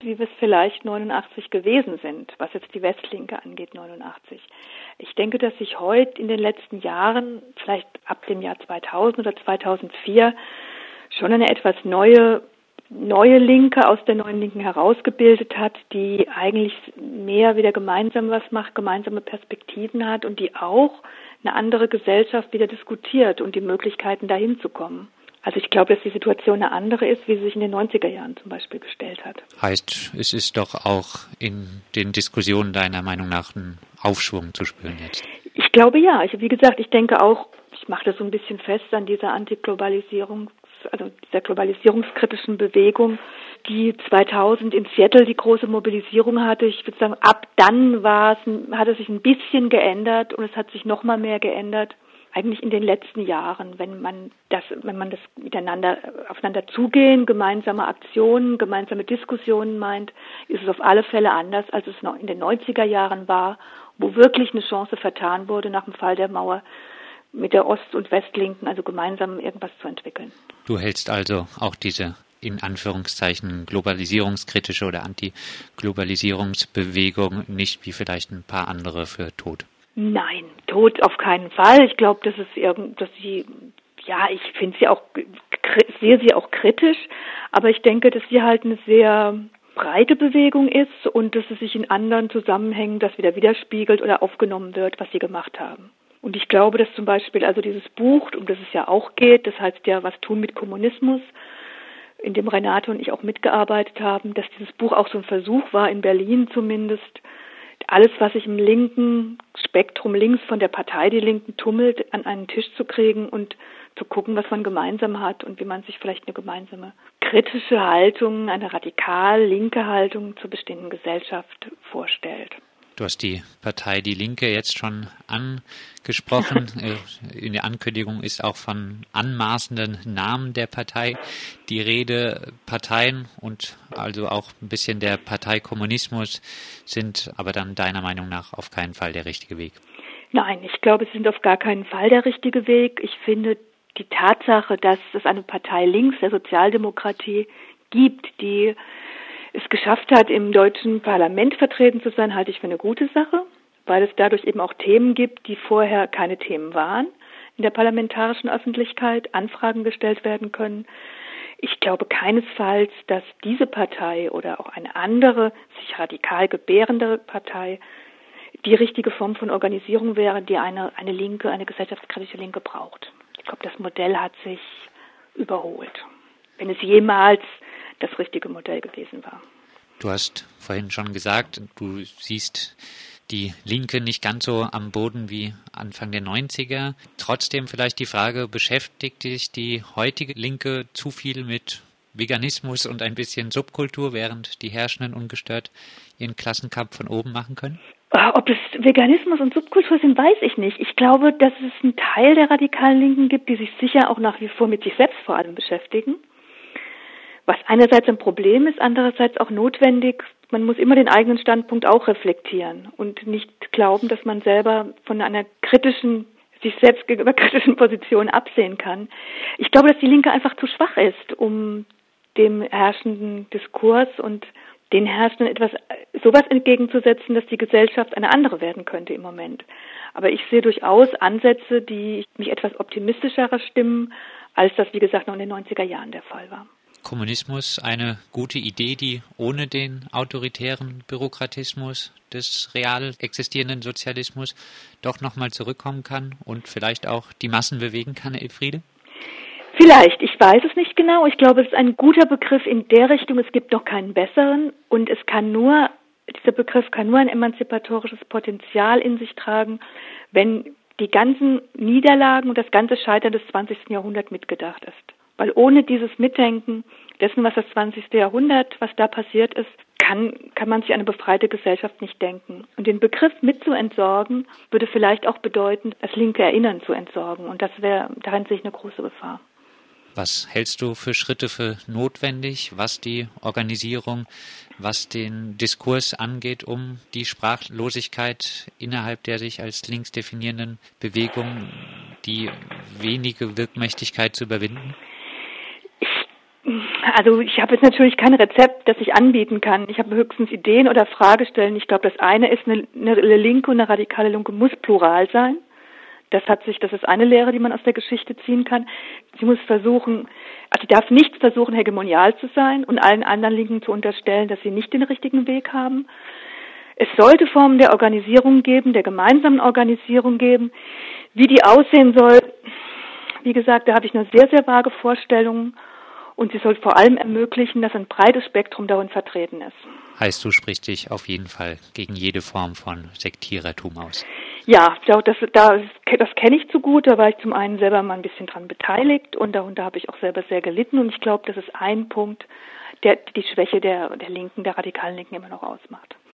wie wir es vielleicht 89 gewesen sind, was jetzt die Westlinke angeht, 89. Ich denke, dass sich heute in den letzten Jahren, vielleicht ab dem Jahr 2000 oder 2004, schon eine etwas neue neue Linke aus der neuen Linken herausgebildet hat, die eigentlich mehr wieder gemeinsam was macht, gemeinsame Perspektiven hat und die auch eine andere Gesellschaft wieder diskutiert und die Möglichkeiten dahin zu kommen. Also ich glaube, dass die Situation eine andere ist, wie sie sich in den 90er Jahren zum Beispiel gestellt hat. Heißt, es ist doch auch in den Diskussionen deiner Meinung nach ein Aufschwung zu spüren jetzt? Ich glaube ja. Ich, wie gesagt, ich denke auch, ich mache das so ein bisschen fest an dieser Antiglobalisierung also dieser globalisierungskritischen Bewegung, die 2000 in Seattle die große Mobilisierung hatte. Ich würde sagen, ab dann war es, hat es sich ein bisschen geändert und es hat sich noch mal mehr geändert. Eigentlich in den letzten Jahren, wenn man das, wenn man das miteinander aufeinander zugehen, gemeinsame Aktionen, gemeinsame Diskussionen meint, ist es auf alle Fälle anders, als es noch in den 90er Jahren war, wo wirklich eine Chance vertan wurde nach dem Fall der Mauer mit der Ost- und Westlinken, also gemeinsam irgendwas zu entwickeln. Du hältst also auch diese in Anführungszeichen globalisierungskritische oder Anti-Globalisierungsbewegung nicht wie vielleicht ein paar andere für tot. Nein, tot auf keinen Fall. Ich glaube, dass es irgend, dass sie, ja, ich finde sie auch, sehe sie auch kritisch, aber ich denke, dass sie halt eine sehr breite Bewegung ist und dass es sich in anderen Zusammenhängen das wieder widerspiegelt oder aufgenommen wird, was sie gemacht haben. Und ich glaube, dass zum Beispiel also dieses Buch, um das es ja auch geht, das heißt ja Was tun mit Kommunismus, in dem Renate und ich auch mitgearbeitet haben, dass dieses Buch auch so ein Versuch war, in Berlin zumindest, alles, was sich im linken Spektrum links von der Partei Die Linken tummelt, an einen Tisch zu kriegen und zu gucken, was man gemeinsam hat und wie man sich vielleicht eine gemeinsame kritische Haltung, eine radikal linke Haltung zur bestehenden Gesellschaft vorstellt. Du hast die Partei Die Linke jetzt schon angesprochen. Äh, in der Ankündigung ist auch von anmaßenden Namen der Partei die Rede. Parteien und also auch ein bisschen der Parteikommunismus sind aber dann deiner Meinung nach auf keinen Fall der richtige Weg. Nein, ich glaube, es sind auf gar keinen Fall der richtige Weg. Ich finde die Tatsache, dass es eine Partei links der Sozialdemokratie gibt, die es geschafft hat, im deutschen Parlament vertreten zu sein, halte ich für eine gute Sache, weil es dadurch eben auch Themen gibt, die vorher keine Themen waren in der parlamentarischen Öffentlichkeit, Anfragen gestellt werden können. Ich glaube keinesfalls, dass diese Partei oder auch eine andere, sich radikal gebärende Partei die richtige Form von Organisierung wäre, die eine, eine linke, eine gesellschaftskritische Linke braucht. Ich glaube, das Modell hat sich überholt. Wenn es jemals das richtige Modell gewesen war. Du hast vorhin schon gesagt, du siehst die Linke nicht ganz so am Boden wie Anfang der 90er. Trotzdem vielleicht die Frage, beschäftigt dich die heutige Linke zu viel mit Veganismus und ein bisschen Subkultur, während die Herrschenden ungestört ihren Klassenkampf von oben machen können? Äh, ob es Veganismus und Subkultur sind, weiß ich nicht. Ich glaube, dass es einen Teil der radikalen Linken gibt, die sich sicher auch nach wie vor mit sich selbst vor allem beschäftigen was einerseits ein Problem ist, andererseits auch notwendig. Man muss immer den eigenen Standpunkt auch reflektieren und nicht glauben, dass man selber von einer kritischen, sich selbst gegenüber kritischen Position absehen kann. Ich glaube, dass die Linke einfach zu schwach ist, um dem herrschenden Diskurs und den Herrschenden etwas, sowas entgegenzusetzen, dass die Gesellschaft eine andere werden könnte im Moment. Aber ich sehe durchaus Ansätze, die mich etwas optimistischerer stimmen, als das, wie gesagt, noch in den 90er Jahren der Fall war. Kommunismus eine gute Idee, die ohne den autoritären Bürokratismus des real existierenden Sozialismus doch nochmal zurückkommen kann und vielleicht auch die Massen bewegen kann, Elfriede? Vielleicht, ich weiß es nicht genau. Ich glaube, es ist ein guter Begriff in der Richtung, es gibt noch keinen besseren und es kann nur, dieser Begriff kann nur ein emanzipatorisches Potenzial in sich tragen, wenn die ganzen Niederlagen und das ganze Scheitern des 20. Jahrhunderts mitgedacht ist. Weil ohne dieses Mitdenken dessen, was das 20. Jahrhundert, was da passiert ist, kann, kann man sich eine befreite Gesellschaft nicht denken. Und den Begriff mit zu entsorgen, würde vielleicht auch bedeuten, das linke Erinnern zu entsorgen. Und das wäre, darin sehe ich eine große Gefahr. Was hältst du für Schritte für notwendig, was die Organisierung, was den Diskurs angeht, um die Sprachlosigkeit innerhalb der sich als links definierenden Bewegung, die wenige Wirkmächtigkeit zu überwinden? Also ich habe jetzt natürlich kein Rezept, das ich anbieten kann. Ich habe höchstens Ideen oder Fragestellen. Ich glaube, das eine ist eine, eine linke und eine radikale Linke muss plural sein. Das hat sich, das ist eine Lehre, die man aus der Geschichte ziehen kann. Sie muss versuchen, also sie darf nicht versuchen, hegemonial zu sein und allen anderen Linken zu unterstellen, dass sie nicht den richtigen Weg haben. Es sollte Formen der Organisierung geben, der gemeinsamen Organisierung geben. Wie die aussehen soll, wie gesagt, da habe ich nur sehr, sehr vage Vorstellungen. Und sie soll vor allem ermöglichen, dass ein breites Spektrum darin vertreten ist. Heißt, du sprichst dich auf jeden Fall gegen jede Form von Sektierertum aus? Ja, das, das, das kenne ich zu gut. Da war ich zum einen selber mal ein bisschen dran beteiligt und darunter habe ich auch selber sehr gelitten. Und ich glaube, das ist ein Punkt, der die Schwäche der, der Linken, der radikalen Linken immer noch ausmacht.